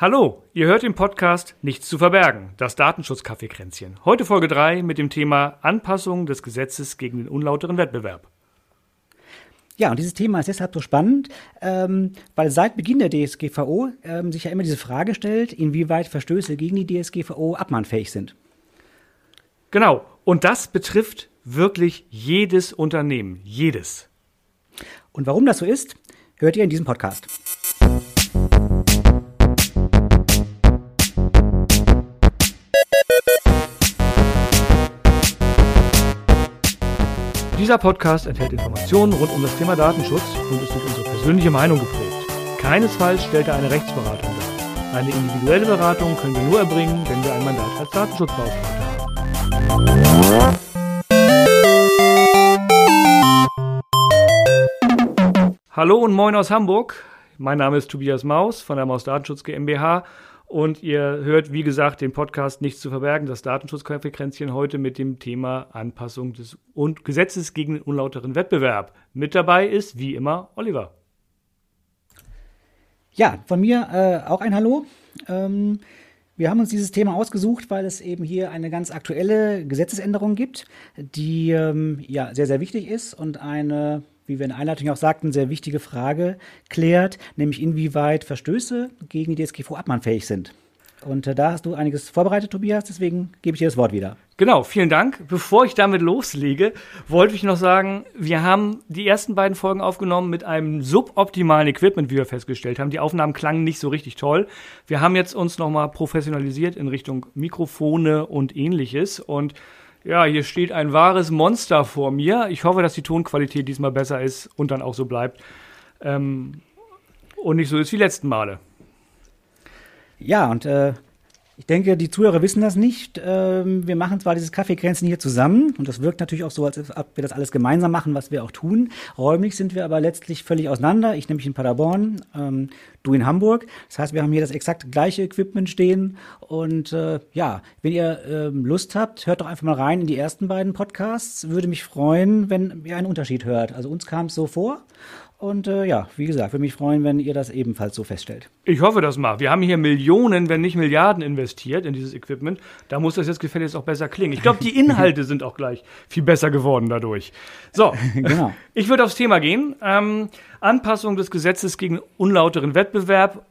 Hallo, ihr hört den Podcast Nichts zu verbergen, das Datenschutzkaffeekränzchen. Heute Folge 3 mit dem Thema Anpassung des Gesetzes gegen den unlauteren Wettbewerb. Ja, und dieses Thema ist deshalb so spannend, ähm, weil seit Beginn der DSGVO ähm, sich ja immer diese Frage stellt, inwieweit Verstöße gegen die DSGVO abmahnfähig sind. Genau, und das betrifft wirklich jedes Unternehmen, jedes. Und warum das so ist, hört ihr in diesem Podcast. Dieser Podcast enthält Informationen rund um das Thema Datenschutz und ist durch unsere persönliche Meinung geprägt. Keinesfalls stellt er eine Rechtsberatung dar. Eine individuelle Beratung können wir nur erbringen, wenn wir ein Mandat als Datenschutzbeauftragter haben. Hallo und moin aus Hamburg. Mein Name ist Tobias Maus von der Maus Datenschutz GmbH und ihr hört, wie gesagt, den Podcast Nichts zu verbergen, das Datenschutzkonferenzchen heute mit dem Thema Anpassung des und Gesetzes gegen den unlauteren Wettbewerb. Mit dabei ist, wie immer, Oliver. Ja, von mir äh, auch ein Hallo. Ähm, wir haben uns dieses Thema ausgesucht, weil es eben hier eine ganz aktuelle Gesetzesänderung gibt, die ähm, ja sehr, sehr wichtig ist und eine wie wir in der Einleitung auch sagten, sehr wichtige Frage klärt, nämlich inwieweit Verstöße gegen die DSGVO abmahnfähig sind. Und äh, da hast du einiges vorbereitet, Tobias, deswegen gebe ich dir das Wort wieder. Genau, vielen Dank. Bevor ich damit loslege, wollte ich noch sagen, wir haben die ersten beiden Folgen aufgenommen mit einem suboptimalen Equipment, wie wir festgestellt haben. Die Aufnahmen klangen nicht so richtig toll. Wir haben jetzt uns nochmal professionalisiert in Richtung Mikrofone und ähnliches und ja, hier steht ein wahres Monster vor mir. Ich hoffe, dass die Tonqualität diesmal besser ist und dann auch so bleibt. Ähm, und nicht so ist wie letzten Male. Ja, und äh, ich denke, die Zuhörer wissen das nicht. Ähm, wir machen zwar dieses Kaffeekränzchen hier zusammen und das wirkt natürlich auch so, als ob wir das alles gemeinsam machen, was wir auch tun. Räumlich sind wir aber letztlich völlig auseinander. Ich nämlich in Paderborn, ähm, du in Hamburg. Das heißt, wir haben hier das exakt gleiche Equipment stehen. Und äh, ja, wenn ihr ähm, Lust habt, hört doch einfach mal rein in die ersten beiden Podcasts. Würde mich freuen, wenn ihr einen Unterschied hört. Also uns kam es so vor. Und äh, ja, wie gesagt, würde mich freuen, wenn ihr das ebenfalls so feststellt. Ich hoffe das mal. Wir haben hier Millionen, wenn nicht Milliarden investiert in dieses Equipment. Da muss das jetzt gefälligst auch besser klingen. Ich glaube, die Inhalte sind auch gleich viel besser geworden dadurch. So, genau. ich würde aufs Thema gehen. Ähm, Anpassung des Gesetzes gegen unlauteren Wettbewerb,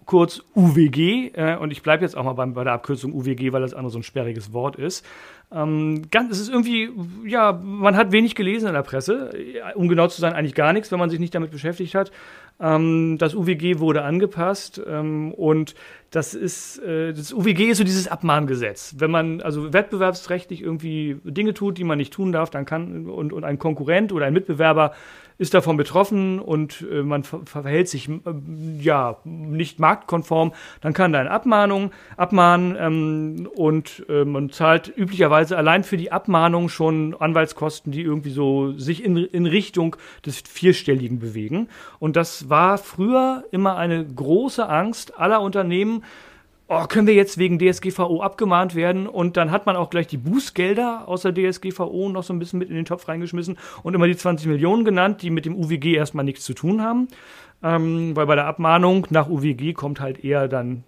kurz UWG. Äh, und ich bleibe jetzt auch mal beim, bei der Abkürzung UWG, weil das andere so ein sperriges Wort ist. Ähm, ganz, es ist irgendwie, ja, man hat wenig gelesen in der Presse, um genau zu sein, eigentlich gar nichts, wenn man sich nicht damit beschäftigt hat. Ähm, das UWG wurde angepasst ähm, und das ist, äh, das UWG ist so dieses Abmahngesetz. Wenn man also wettbewerbsrechtlich irgendwie Dinge tut, die man nicht tun darf, dann kann und, und ein Konkurrent oder ein Mitbewerber ist davon betroffen und äh, man ver verhält sich äh, ja nicht marktkonform, dann kann da eine Abmahnung abmahnen ähm, und man zahlt üblicherweise allein für die Abmahnung schon Anwaltskosten, die irgendwie so sich in, in Richtung des Vierstelligen bewegen. Und das war früher immer eine große Angst aller Unternehmen, oh, können wir jetzt wegen DSGVO abgemahnt werden? Und dann hat man auch gleich die Bußgelder aus der DSGVO noch so ein bisschen mit in den Topf reingeschmissen und immer die 20 Millionen genannt, die mit dem UWG erstmal nichts zu tun haben. Ähm, weil bei der Abmahnung nach UWG kommt halt eher dann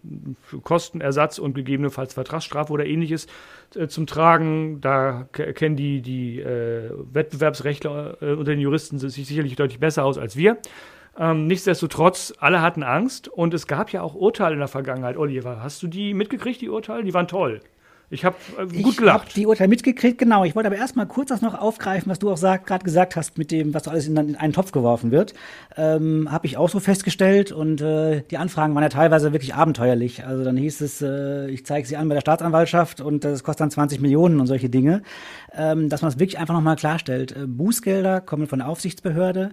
Kostenersatz und gegebenenfalls Vertragsstrafe oder ähnliches äh, zum Tragen. Da kennen die, die äh, Wettbewerbsrechtler äh, unter den Juristen sich sicherlich deutlich besser aus als wir. Ähm, nichtsdestotrotz, alle hatten Angst und es gab ja auch Urteile in der Vergangenheit. Oliver, hast du die mitgekriegt, die Urteile? Die waren toll. Ich habe äh, gut gelacht. Ich habe die Urteile mitgekriegt, genau. Ich wollte aber erstmal kurz das noch aufgreifen, was du auch gerade gesagt hast, mit dem, was alles in, in einen Topf geworfen wird. Ähm, habe ich auch so festgestellt und äh, die Anfragen waren ja teilweise wirklich abenteuerlich. Also dann hieß es, äh, ich zeige sie an bei der Staatsanwaltschaft und das kostet dann 20 Millionen und solche Dinge. Ähm, dass man es wirklich einfach nochmal klarstellt. Äh, Bußgelder kommen von der Aufsichtsbehörde.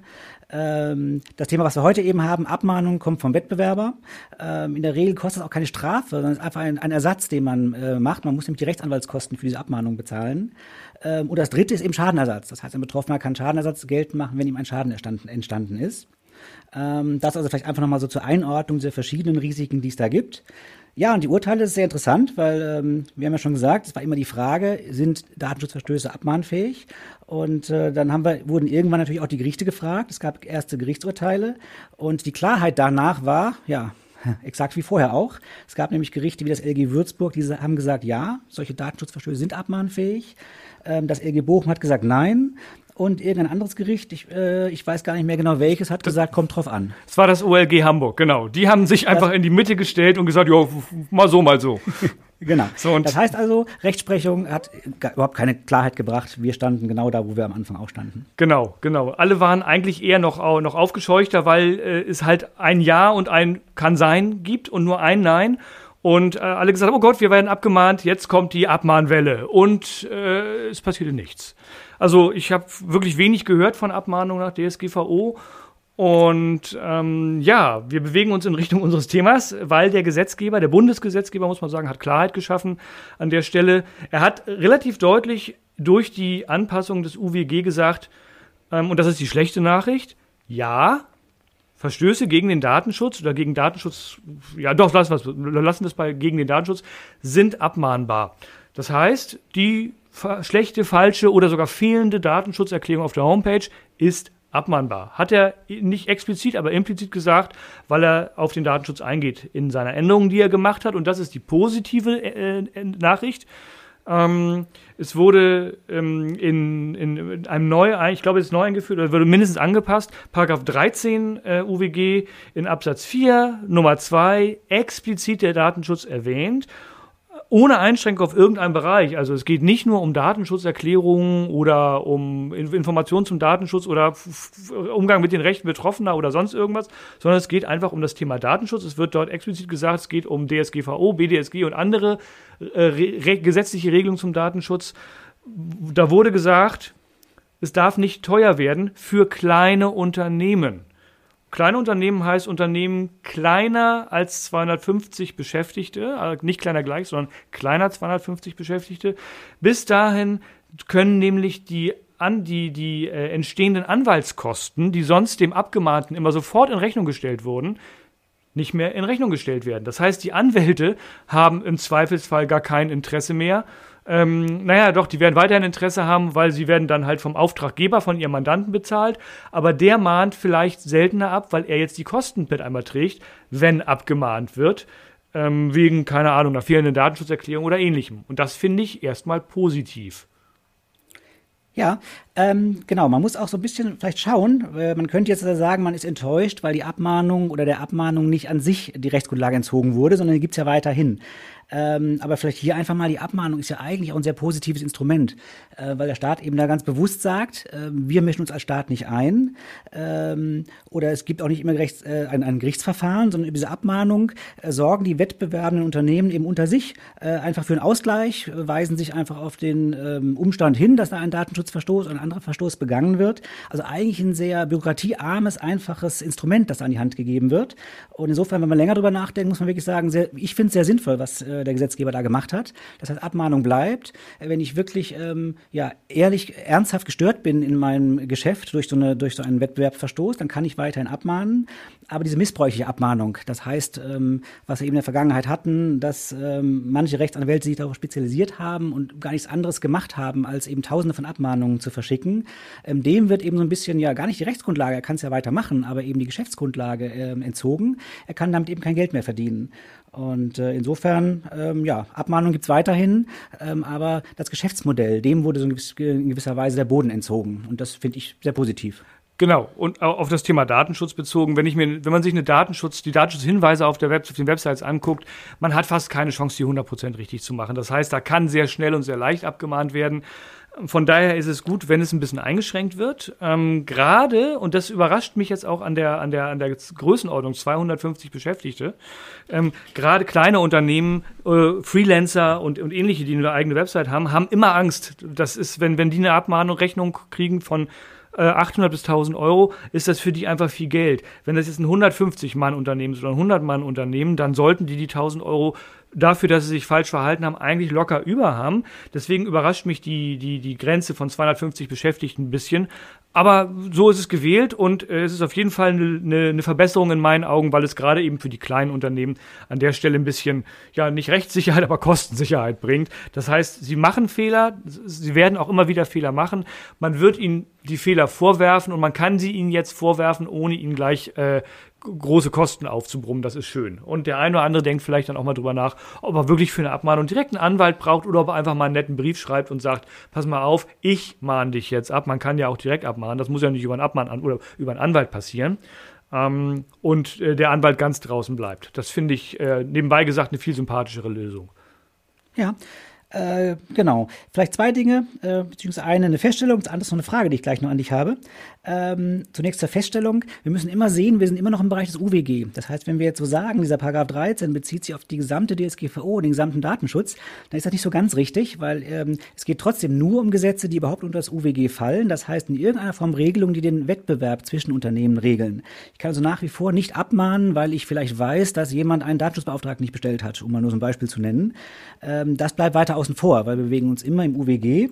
Ähm, das Thema, was wir heute eben haben, Abmahnung, kommt vom Wettbewerber. Ähm, in der Regel kostet es auch keine Strafe, sondern es ist einfach ein, ein Ersatz, den man äh, macht. Man muss nämlich die Rechtsanwaltskosten für diese Abmahnung bezahlen. Ähm, und das dritte ist eben Schadenersatz. Das heißt, ein Betroffener kann Schadenersatz geltend machen, wenn ihm ein Schaden entstanden, entstanden ist. Ähm, das also vielleicht einfach nochmal so zur Einordnung der verschiedenen Risiken, die es da gibt. Ja, und die Urteile ist sehr interessant, weil ähm, wir haben ja schon gesagt, es war immer die Frage, sind Datenschutzverstöße abmahnfähig? Und äh, dann haben wir, wurden irgendwann natürlich auch die Gerichte gefragt. Es gab erste Gerichtsurteile und die Klarheit danach war, ja, exakt wie vorher auch. Es gab nämlich Gerichte wie das LG Würzburg, die haben gesagt, ja, solche Datenschutzverstöße sind abmahnfähig. Ähm, das LG Bochum hat gesagt, nein und irgendein anderes Gericht, ich, äh, ich weiß gar nicht mehr genau welches, hat gesagt, kommt drauf an. Es war das OLG Hamburg, genau. Die haben sich einfach das in die Mitte gestellt und gesagt, ja, mal so, mal so. genau. So, das heißt also, Rechtsprechung hat überhaupt keine Klarheit gebracht. Wir standen genau da, wo wir am Anfang auch standen. Genau, genau. Alle waren eigentlich eher noch, noch aufgescheuchter, weil äh, es halt ein Ja und ein Kann sein gibt und nur ein Nein. Und äh, alle gesagt, oh Gott, wir werden abgemahnt, jetzt kommt die Abmahnwelle. Und äh, es passierte nichts. Also ich habe wirklich wenig gehört von Abmahnungen nach DSGVO. Und ähm, ja, wir bewegen uns in Richtung unseres Themas, weil der Gesetzgeber, der Bundesgesetzgeber, muss man sagen, hat Klarheit geschaffen an der Stelle. Er hat relativ deutlich durch die Anpassung des UWG gesagt, ähm, und das ist die schlechte Nachricht, ja, Verstöße gegen den Datenschutz oder gegen Datenschutz, ja doch, lassen wir lassen das bei gegen den Datenschutz, sind abmahnbar. Das heißt, die schlechte, falsche oder sogar fehlende Datenschutzerklärung auf der Homepage ist abmahnbar. Hat er nicht explizit, aber implizit gesagt, weil er auf den Datenschutz eingeht in seiner Änderung, die er gemacht hat. Und das ist die positive äh Nachricht. Ähm, es wurde ähm, in, in, einem neu, ich glaube, es ist neu eingeführt oder wurde mindestens angepasst, Paragraph 13 äh, UWG in Absatz 4 Nummer 2 explizit der Datenschutz erwähnt ohne Einschränkung auf irgendeinen Bereich. Also es geht nicht nur um Datenschutzerklärungen oder um Informationen zum Datenschutz oder Umgang mit den Rechten Betroffener oder sonst irgendwas, sondern es geht einfach um das Thema Datenschutz. Es wird dort explizit gesagt, es geht um DSGVO, BDSG und andere äh, re gesetzliche Regelungen zum Datenschutz. Da wurde gesagt, es darf nicht teuer werden für kleine Unternehmen. Kleine Unternehmen heißt Unternehmen kleiner als 250 Beschäftigte, also nicht kleiner gleich, sondern kleiner 250 Beschäftigte. Bis dahin können nämlich die an die, die äh, entstehenden Anwaltskosten, die sonst dem Abgemahnten immer sofort in Rechnung gestellt wurden, nicht mehr in Rechnung gestellt werden. Das heißt, die Anwälte haben im Zweifelsfall gar kein Interesse mehr, ähm, naja, doch, die werden weiterhin Interesse haben, weil sie werden dann halt vom Auftraggeber, von ihrem Mandanten bezahlt. Aber der mahnt vielleicht seltener ab, weil er jetzt die Kosten mit einmal trägt, wenn abgemahnt wird. Ähm, wegen, keine Ahnung, einer fehlenden Datenschutzerklärung oder ähnlichem. Und das finde ich erstmal positiv. Ja, ähm, genau. Man muss auch so ein bisschen vielleicht schauen. Äh, man könnte jetzt sagen, man ist enttäuscht, weil die Abmahnung oder der Abmahnung nicht an sich die Rechtsgrundlage entzogen wurde, sondern die gibt es ja weiterhin. Ähm, aber vielleicht hier einfach mal die Abmahnung ist ja eigentlich auch ein sehr positives Instrument, äh, weil der Staat eben da ganz bewusst sagt, äh, wir mischen uns als Staat nicht ein. Ähm, oder es gibt auch nicht immer Rechts, äh, ein, ein, Gerichtsverfahren, sondern über diese Abmahnung äh, sorgen die wettbewerbenden Unternehmen eben unter sich äh, einfach für einen Ausgleich, weisen sich einfach auf den ähm, Umstand hin, dass da ein Datenschutzverstoß oder ein anderer Verstoß begangen wird. Also eigentlich ein sehr bürokratiearmes, einfaches Instrument, das an die Hand gegeben wird. Und insofern, wenn man länger drüber nachdenkt, muss man wirklich sagen, sehr, ich finde es sehr sinnvoll, was äh, der Gesetzgeber da gemacht hat. Das heißt, Abmahnung bleibt. Wenn ich wirklich ähm, ja, ehrlich, ernsthaft gestört bin in meinem Geschäft durch so, eine, durch so einen Wettbewerbsverstoß, dann kann ich weiterhin abmahnen. Aber diese missbräuchliche Abmahnung, das heißt, ähm, was wir eben in der Vergangenheit hatten, dass ähm, manche Rechtsanwälte sich darauf spezialisiert haben und gar nichts anderes gemacht haben, als eben tausende von Abmahnungen zu verschicken, ähm, dem wird eben so ein bisschen ja gar nicht die Rechtsgrundlage, er kann es ja weitermachen, aber eben die Geschäftsgrundlage ähm, entzogen. Er kann damit eben kein Geld mehr verdienen. Und äh, insofern, ähm, ja, Abmahnung gibt's weiterhin, ähm, aber das Geschäftsmodell, dem wurde so in, gewiss, in gewisser Weise der Boden entzogen. Und das finde ich sehr positiv. Genau, und auf das Thema Datenschutz bezogen, wenn ich mir, wenn man sich eine Datenschutz, die Datenschutzhinweise auf der Web, auf den Websites anguckt, man hat fast keine Chance, die 100% richtig zu machen. Das heißt, da kann sehr schnell und sehr leicht abgemahnt werden. Von daher ist es gut, wenn es ein bisschen eingeschränkt wird. Ähm, Gerade, und das überrascht mich jetzt auch an der, an der, an der Größenordnung, 250 Beschäftigte, ähm, gerade kleine Unternehmen, äh, Freelancer und, und ähnliche, die eine eigene Website haben, haben immer Angst. Das ist, wenn, wenn die eine Abmahnung, Rechnung kriegen von 800 äh, bis 1000 Euro, ist das für die einfach viel Geld. Wenn das jetzt ein 150-Mann-Unternehmen ist oder ein 100-Mann-Unternehmen, dann sollten die die 1000 Euro dafür, dass sie sich falsch verhalten haben, eigentlich locker über haben. Deswegen überrascht mich die, die, die Grenze von 250 Beschäftigten ein bisschen. Aber so ist es gewählt und äh, es ist auf jeden Fall eine, eine, Verbesserung in meinen Augen, weil es gerade eben für die kleinen Unternehmen an der Stelle ein bisschen, ja, nicht Rechtssicherheit, aber Kostensicherheit bringt. Das heißt, sie machen Fehler, sie werden auch immer wieder Fehler machen. Man wird ihnen die Fehler vorwerfen und man kann sie ihnen jetzt vorwerfen, ohne ihnen gleich äh, große Kosten aufzubrummen, das ist schön. Und der eine oder andere denkt vielleicht dann auch mal drüber nach, ob er wirklich für eine Abmahnung direkt einen Anwalt braucht oder ob er einfach mal einen netten Brief schreibt und sagt, pass mal auf, ich mahne dich jetzt ab. Man kann ja auch direkt abmahnen. Das muss ja nicht über einen Abmahn oder über einen Anwalt passieren. Ähm, und äh, der Anwalt ganz draußen bleibt. Das finde ich äh, nebenbei gesagt eine viel sympathischere Lösung. Ja, äh, genau. Vielleicht zwei Dinge, äh, beziehungsweise eine eine Feststellung, das andere ist noch eine Frage, die ich gleich noch an dich habe. Ähm, zunächst zur Feststellung. Wir müssen immer sehen, wir sind immer noch im Bereich des UWG. Das heißt, wenn wir jetzt so sagen, dieser Paragraph 13 bezieht sich auf die gesamte DSGVO, den gesamten Datenschutz, dann ist das nicht so ganz richtig, weil ähm, es geht trotzdem nur um Gesetze, die überhaupt unter das UWG fallen. Das heißt, in irgendeiner Form Regelungen, die den Wettbewerb zwischen Unternehmen regeln. Ich kann also nach wie vor nicht abmahnen, weil ich vielleicht weiß, dass jemand einen Datenschutzbeauftragten nicht bestellt hat, um mal nur so ein Beispiel zu nennen. Ähm, das bleibt weiter außen vor, weil wir bewegen uns immer im UWG.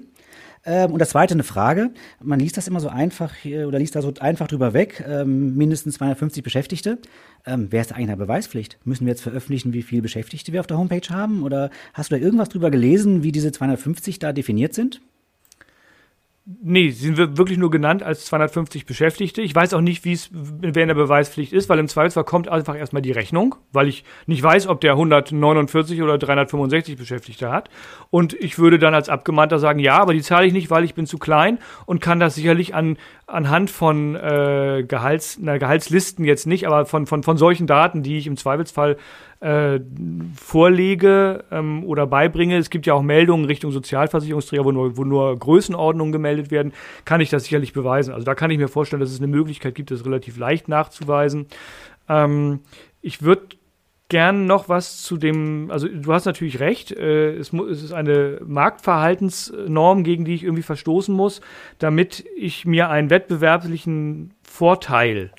Ähm, und das zweite eine Frage. Man liest das immer so einfach oder liest da so einfach drüber weg. Ähm, mindestens 250 Beschäftigte. Ähm, wer ist eigentlich in der Beweispflicht? Müssen wir jetzt veröffentlichen, wie viele Beschäftigte wir auf der Homepage haben? Oder hast du da irgendwas drüber gelesen, wie diese 250 da definiert sind? Nee, sie sind wirklich nur genannt als 250 Beschäftigte. Ich weiß auch nicht, wie es in der Beweispflicht ist, weil im Zweifelsfall kommt einfach erstmal die Rechnung, weil ich nicht weiß, ob der 149 oder 365 Beschäftigte hat. Und ich würde dann als Abgemahnter sagen, ja, aber die zahle ich nicht, weil ich bin zu klein und kann das sicherlich an, anhand von äh, Gehalts, na, Gehaltslisten jetzt nicht, aber von, von, von solchen Daten, die ich im Zweifelsfall äh, vorlege ähm, oder beibringe, es gibt ja auch Meldungen Richtung Sozialversicherungsträger, wo nur, wo nur Größenordnungen gemeldet werden, kann ich das sicherlich beweisen. Also da kann ich mir vorstellen, dass es eine Möglichkeit gibt, das relativ leicht nachzuweisen. Ähm, ich würde gern noch was zu dem, also du hast natürlich recht, äh, es, es, ist eine Marktverhaltensnorm, gegen die ich irgendwie verstoßen muss, damit ich mir einen wettbewerblichen Vorteil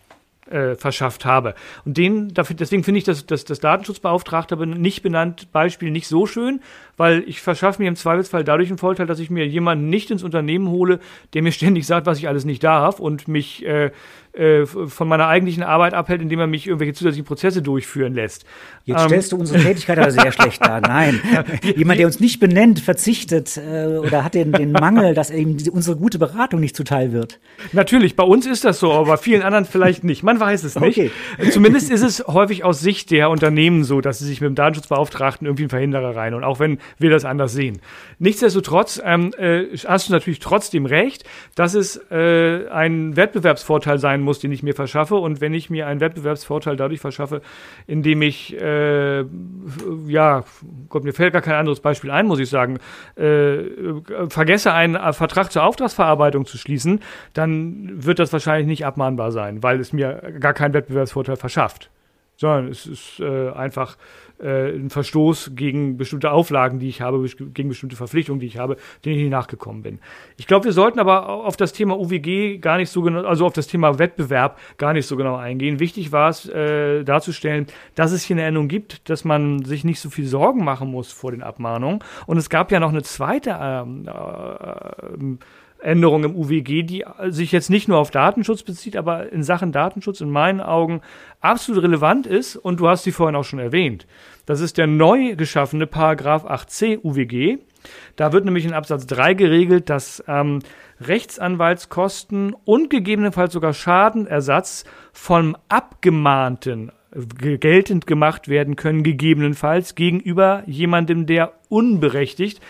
äh, verschafft habe. Und den, dafür, deswegen finde ich das, das, das Datenschutzbeauftragte nicht benannt Beispiel nicht so schön, weil ich verschaffe mir im Zweifelsfall dadurch einen Vorteil, dass ich mir jemanden nicht ins Unternehmen hole, der mir ständig sagt, was ich alles nicht darf und mich äh, äh, von meiner eigentlichen Arbeit abhält, indem er mich irgendwelche zusätzlichen Prozesse durchführen lässt. Jetzt ähm, stellst du unsere Tätigkeit aber sehr schlecht dar. Nein. Jemand, der uns nicht benennt, verzichtet äh, oder hat den, den Mangel, dass eben unsere gute Beratung nicht zuteil wird. Natürlich, bei uns ist das so, aber bei vielen anderen vielleicht nicht. Man weiß es nicht. Okay. Zumindest ist es häufig aus Sicht der Unternehmen so, dass sie sich mit dem Datenschutzbeauftragten irgendwie einen Verhinderer rein und auch wenn wir das anders sehen. Nichtsdestotrotz ähm, äh, hast du natürlich trotzdem recht, dass es äh, ein Wettbewerbsvorteil sein muss, muss, den ich mir verschaffe. Und wenn ich mir einen Wettbewerbsvorteil dadurch verschaffe, indem ich, äh, ja, Gott, mir fällt gar kein anderes Beispiel ein, muss ich sagen, äh, vergesse einen Vertrag zur Auftragsverarbeitung zu schließen, dann wird das wahrscheinlich nicht abmahnbar sein, weil es mir gar keinen Wettbewerbsvorteil verschafft. Sondern es ist äh, einfach äh, ein Verstoß gegen bestimmte Auflagen, die ich habe, gegen bestimmte Verpflichtungen, die ich habe, denen ich nicht nachgekommen bin. Ich glaube, wir sollten aber auf das Thema UWG gar nicht so genau, also auf das Thema Wettbewerb gar nicht so genau eingehen. Wichtig war es äh, darzustellen, dass es hier eine Änderung gibt, dass man sich nicht so viel Sorgen machen muss vor den Abmahnungen. Und es gab ja noch eine zweite ähm, äh, Änderung im UWG, die sich jetzt nicht nur auf Datenschutz bezieht, aber in Sachen Datenschutz in meinen Augen absolut relevant ist und du hast sie vorhin auch schon erwähnt. Das ist der neu geschaffene Paragraph 8c UWG. Da wird nämlich in Absatz 3 geregelt, dass ähm, Rechtsanwaltskosten und gegebenenfalls sogar Schadenersatz vom Abgemahnten geltend gemacht werden können, gegebenenfalls gegenüber jemandem, der unberechtigt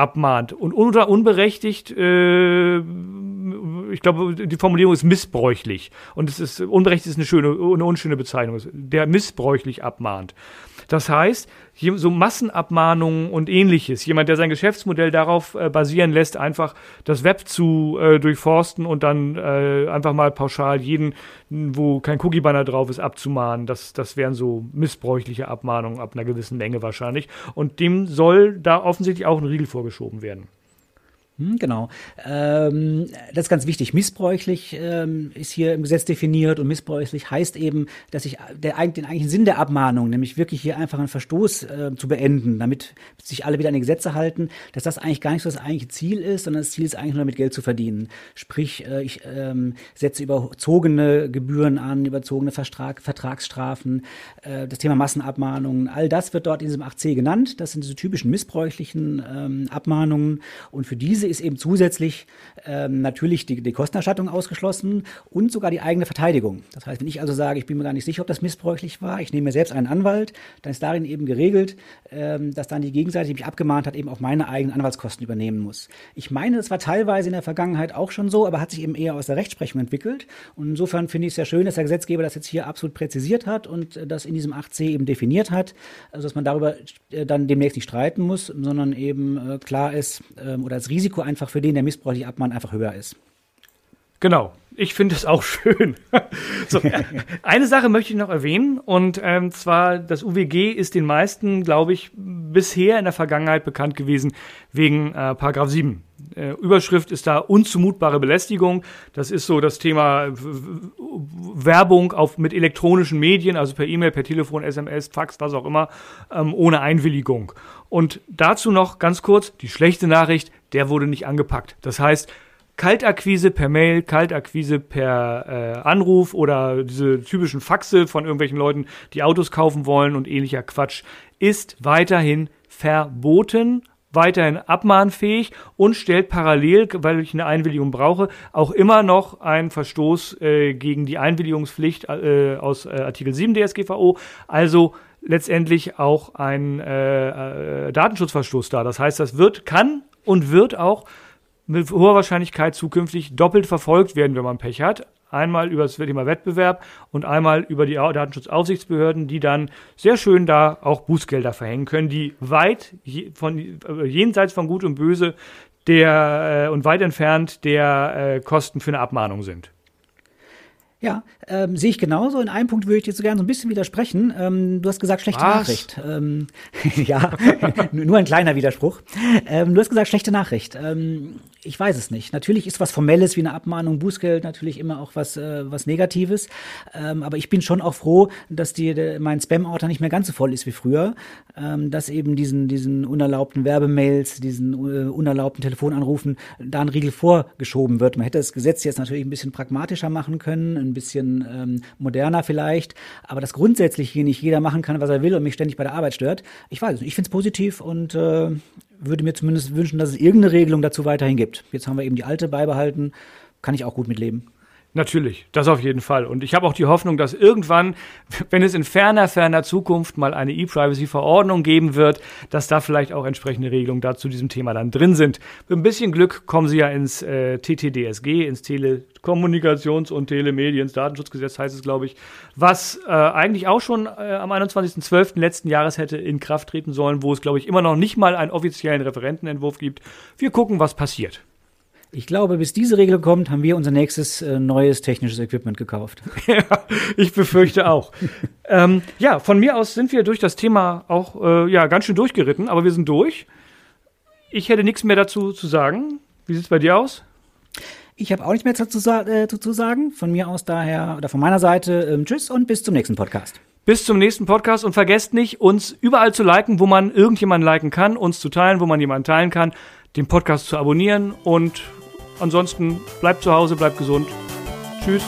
abmahnt. Und oder unberechtigt, äh, ich glaube, die Formulierung ist missbräuchlich. Und es ist, unberechtigt ist eine schöne, eine unschöne Bezeichnung, der missbräuchlich abmahnt. Das heißt, so Massenabmahnungen und ähnliches, jemand, der sein Geschäftsmodell darauf äh, basieren lässt, einfach das Web zu äh, durchforsten und dann äh, einfach mal pauschal jeden, wo kein Cookie-Banner drauf ist, abzumahnen, das, das wären so missbräuchliche Abmahnungen ab einer gewissen Menge wahrscheinlich. Und dem soll da offensichtlich auch ein Riegel vorgeschoben werden. Hm, genau. Ähm, das ist ganz wichtig. Missbräuchlich ähm, ist hier im Gesetz definiert und missbräuchlich heißt eben, dass ich der, den eigentlichen Sinn der Abmahnung, nämlich wirklich hier einfach einen Verstoß äh, zu beenden, damit sich alle wieder an die Gesetze halten, dass das eigentlich gar nicht so das eigentliche Ziel ist, sondern das Ziel ist eigentlich nur damit Geld zu verdienen. Sprich, äh, ich ähm, setze überzogene Gebühren an, überzogene Vertrag, Vertragsstrafen, äh, das Thema Massenabmahnungen, all das wird dort in diesem 8c genannt. Das sind diese typischen missbräuchlichen ähm, Abmahnungen und für diese ist eben zusätzlich ähm, natürlich die, die Kostenerstattung ausgeschlossen und sogar die eigene Verteidigung. Das heißt, wenn ich also sage, ich bin mir gar nicht sicher, ob das missbräuchlich war, ich nehme mir selbst einen Anwalt, dann ist darin eben geregelt, ähm, dass dann die Gegenseite, die mich abgemahnt hat, eben auch meine eigenen Anwaltskosten übernehmen muss. Ich meine, das war teilweise in der Vergangenheit auch schon so, aber hat sich eben eher aus der Rechtsprechung entwickelt. Und insofern finde ich es sehr schön, dass der Gesetzgeber das jetzt hier absolut präzisiert hat und äh, das in diesem 8c eben definiert hat, also dass man darüber äh, dann demnächst nicht streiten muss, sondern eben äh, klar ist ähm, oder das Risiko einfach für den, der missbräuchlich abmahnt, einfach höher ist. Genau. Ich finde es auch schön. so, eine Sache möchte ich noch erwähnen, und ähm, zwar das UWG ist den meisten, glaube ich, bisher in der Vergangenheit bekannt gewesen wegen äh, Paragraph 7. Äh, Überschrift ist da unzumutbare Belästigung. Das ist so das Thema Werbung auf, mit elektronischen Medien, also per E-Mail, per Telefon, SMS, Fax, was auch immer, ähm, ohne Einwilligung. Und dazu noch ganz kurz die schlechte Nachricht, der wurde nicht angepackt. Das heißt, Kaltakquise per Mail, Kaltakquise per äh, Anruf oder diese typischen Faxe von irgendwelchen Leuten, die Autos kaufen wollen und ähnlicher Quatsch, ist weiterhin verboten, weiterhin abmahnfähig und stellt parallel, weil ich eine Einwilligung brauche, auch immer noch einen Verstoß äh, gegen die Einwilligungspflicht äh, aus äh, Artikel 7 DSGVO, also letztendlich auch ein äh, äh, Datenschutzverstoß da. Das heißt, das wird, kann und wird auch mit hoher Wahrscheinlichkeit zukünftig doppelt verfolgt werden, wenn man Pech hat. Einmal über das Thema Wettbewerb und einmal über die Datenschutzaufsichtsbehörden, die dann sehr schön da auch Bußgelder verhängen können, die weit von äh, jenseits von Gut und Böse der äh, und weit entfernt der äh, Kosten für eine Abmahnung sind. Ja, ähm, sehe ich genauso. In einem Punkt würde ich dir so gerne so ein bisschen widersprechen. Ähm, du hast gesagt, schlechte Was? Nachricht. Ähm, ja, nur ein kleiner Widerspruch. Ähm, du hast gesagt, schlechte Nachricht. Ich weiß es nicht. Natürlich ist was Formelles wie eine Abmahnung, Bußgeld natürlich immer auch was, äh, was Negatives. Ähm, aber ich bin schon auch froh, dass die, der, mein Spam-Order nicht mehr ganz so voll ist wie früher. Ähm, dass eben diesen, diesen unerlaubten Werbemails, diesen äh, unerlaubten Telefonanrufen da ein Riegel vorgeschoben wird. Man hätte das Gesetz jetzt natürlich ein bisschen pragmatischer machen können, ein bisschen ähm, moderner vielleicht. Aber dass grundsätzlich hier nicht jeder machen kann, was er will und mich ständig bei der Arbeit stört. Ich weiß nicht. Ich finde es positiv und äh, würde mir zumindest wünschen, dass es irgendeine Regelung dazu weiterhin gibt. Jetzt haben wir eben die alte beibehalten, kann ich auch gut mitleben. Natürlich, das auf jeden Fall. Und ich habe auch die Hoffnung, dass irgendwann, wenn es in ferner, ferner Zukunft mal eine E-Privacy-Verordnung geben wird, dass da vielleicht auch entsprechende Regelungen dazu diesem Thema dann drin sind. Mit ein bisschen Glück kommen sie ja ins äh, TTDSG, ins Telekommunikations- und Telemediens Datenschutzgesetz heißt es, glaube ich, was äh, eigentlich auch schon äh, am 21.12. letzten Jahres hätte in Kraft treten sollen, wo es, glaube ich, immer noch nicht mal einen offiziellen Referentenentwurf gibt. Wir gucken, was passiert. Ich glaube, bis diese Regel kommt, haben wir unser nächstes äh, neues technisches Equipment gekauft. ja, ich befürchte auch. ähm, ja, von mir aus sind wir durch das Thema auch äh, ja, ganz schön durchgeritten, aber wir sind durch. Ich hätte nichts mehr dazu zu sagen. Wie sieht es bei dir aus? Ich habe auch nichts mehr dazu, äh, zu sagen. Von mir aus daher oder von meiner Seite ähm, tschüss und bis zum nächsten Podcast. Bis zum nächsten Podcast und vergesst nicht, uns überall zu liken, wo man irgendjemanden liken kann, uns zu teilen, wo man jemanden teilen kann, den Podcast zu abonnieren und Ansonsten bleibt zu Hause, bleibt gesund. Tschüss.